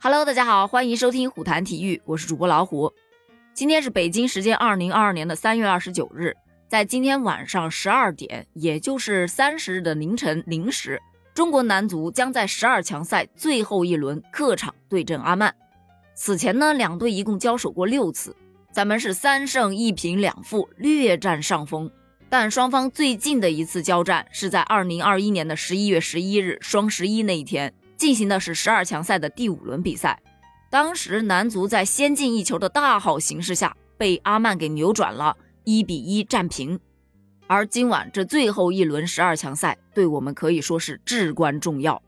Hello，大家好，欢迎收听虎谈体育，我是主播老虎。今天是北京时间二零二二年的三月二十九日，在今天晚上十二点，也就是三十日的凌晨零时，中国男足将在十二强赛最后一轮客场对阵阿曼。此前呢，两队一共交手过六次，咱们是三胜一平两负，略占上风。但双方最近的一次交战是在二零二一年的十一月十一日双十一那一天。进行的是十二强赛的第五轮比赛，当时男足在先进一球的大好形势下，被阿曼给扭转了，一比一战平。而今晚这最后一轮十二强赛，对我们可以说是至关重要。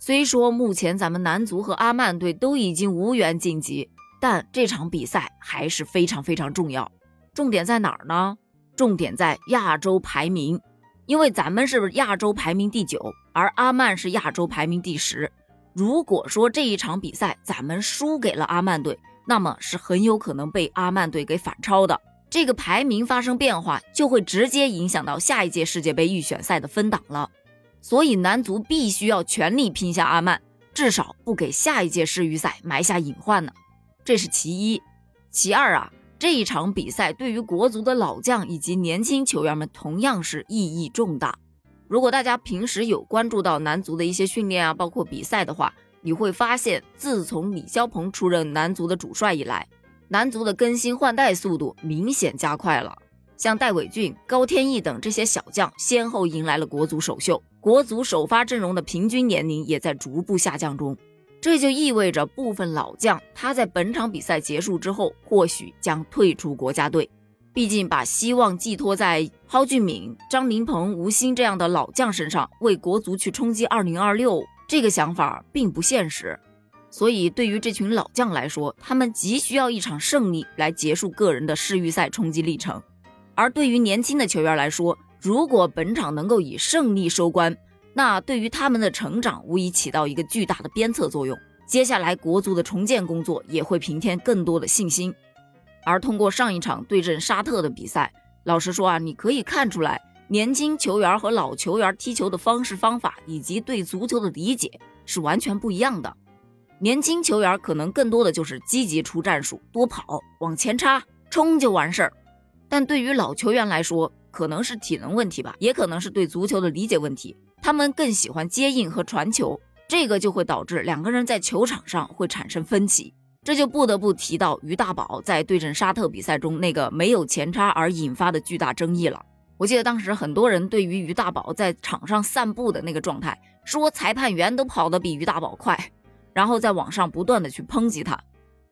虽说目前咱们男足和阿曼队都已经无缘晋级，但这场比赛还是非常非常重要。重点在哪儿呢？重点在亚洲排名。因为咱们是亚洲排名第九，而阿曼是亚洲排名第十。如果说这一场比赛咱们输给了阿曼队，那么是很有可能被阿曼队给反超的。这个排名发生变化，就会直接影响到下一届世界杯预选赛的分档了。所以男足必须要全力拼下阿曼，至少不给下一届世预赛埋下隐患呢。这是其一。其二啊。这一场比赛对于国足的老将以及年轻球员们同样是意义重大。如果大家平时有关注到男足的一些训练啊，包括比赛的话，你会发现，自从李霄鹏出任男足的主帅以来，男足的更新换代速度明显加快了。像戴伟俊、高天意等这些小将，先后迎来了国足首秀，国足首发阵容的平均年龄也在逐步下降中。这就意味着部分老将他在本场比赛结束之后，或许将退出国家队。毕竟把希望寄托在蒿俊闵、张琳芃、吴昕这样的老将身上，为国足去冲击二零二六，这个想法并不现实。所以对于这群老将来说，他们急需要一场胜利来结束个人的世预赛冲击历程。而对于年轻的球员来说，如果本场能够以胜利收官，那对于他们的成长无疑起到一个巨大的鞭策作用。接下来国足的重建工作也会平添更多的信心。而通过上一场对阵沙特的比赛，老实说啊，你可以看出来，年轻球员和老球员踢球的方式方法以及对足球的理解是完全不一样的。年轻球员可能更多的就是积极出战术，多跑，往前插，冲就完事儿。但对于老球员来说，可能是体能问题吧，也可能是对足球的理解问题。他们更喜欢接应和传球，这个就会导致两个人在球场上会产生分歧。这就不得不提到于大宝在对阵沙特比赛中那个没有前插而引发的巨大争议了。我记得当时很多人对于于大宝在场上散步的那个状态，说裁判员都跑得比于大宝快，然后在网上不断的去抨击他。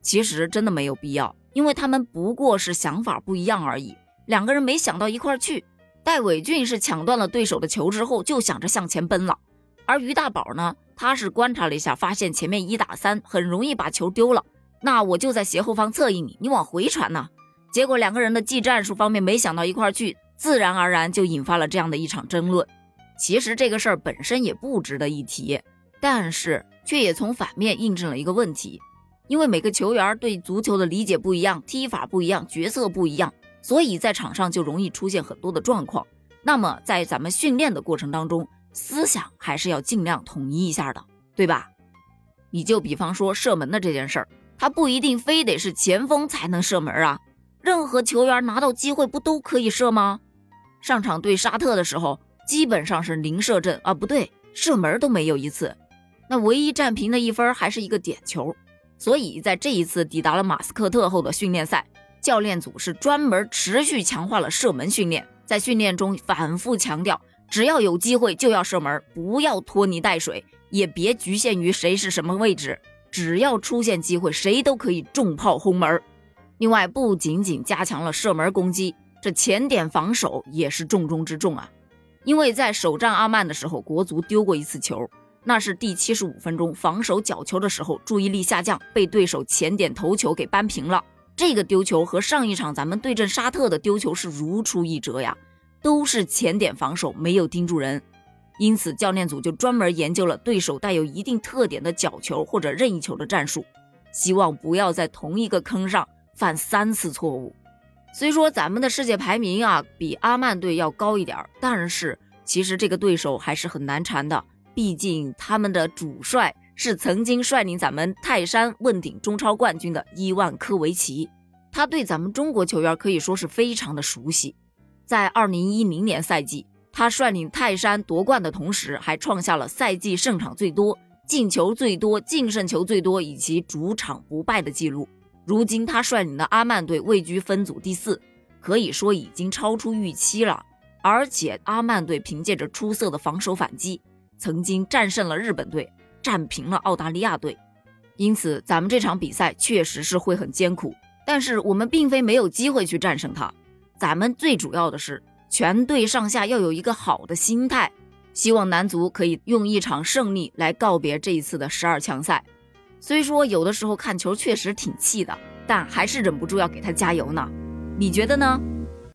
其实真的没有必要，因为他们不过是想法不一样而已，两个人没想到一块去。戴伟俊是抢断了对手的球之后，就想着向前奔了，而于大宝呢，他是观察了一下，发现前面一打三很容易把球丢了，那我就在斜后方侧应你，你往回传呢。结果两个人的技战术方面没想到一块去，自然而然就引发了这样的一场争论。其实这个事儿本身也不值得一提，但是却也从反面印证了一个问题，因为每个球员对足球的理解不一样，踢法不一样，角色不一样。所以在场上就容易出现很多的状况。那么在咱们训练的过程当中，思想还是要尽量统一一下的，对吧？你就比方说射门的这件事儿，他不一定非得是前锋才能射门啊，任何球员拿到机会不都可以射吗？上场对沙特的时候，基本上是零射正啊，不对，射门都没有一次。那唯一战平的一分还是一个点球。所以在这一次抵达了马斯克特后的训练赛。教练组是专门持续强化了射门训练，在训练中反复强调，只要有机会就要射门，不要拖泥带水，也别局限于谁是什么位置，只要出现机会，谁都可以重炮轰门。另外，不仅仅加强了射门攻击，这前点防守也是重中之重啊。因为在首战阿曼的时候，国足丢过一次球，那是第七十五分钟防守角球的时候，注意力下降，被对手前点头球给扳平了。这个丢球和上一场咱们对阵沙特的丢球是如出一辙呀，都是前点防守没有盯住人，因此教练组就专门研究了对手带有一定特点的角球或者任意球的战术，希望不要在同一个坑上犯三次错误。虽说咱们的世界排名啊比阿曼队要高一点，但是其实这个对手还是很难缠的，毕竟他们的主帅是曾经率领咱们泰山问鼎中超冠军的伊万科维奇。他对咱们中国球员可以说是非常的熟悉。在二零一零年赛季，他率领泰山夺冠的同时，还创下了赛季胜场最多、进球最多、净胜球最多以及主场不败的记录。如今他率领的阿曼队位居分组第四，可以说已经超出预期了。而且阿曼队凭借着出色的防守反击，曾经战胜了日本队，战平了澳大利亚队。因此，咱们这场比赛确实是会很艰苦，但是我们并非没有机会去战胜他。咱们最主要的是全队上下要有一个好的心态，希望男足可以用一场胜利来告别这一次的十二强赛。虽说有的时候看球确实挺气的，但还是忍不住要给他加油呢。你觉得呢？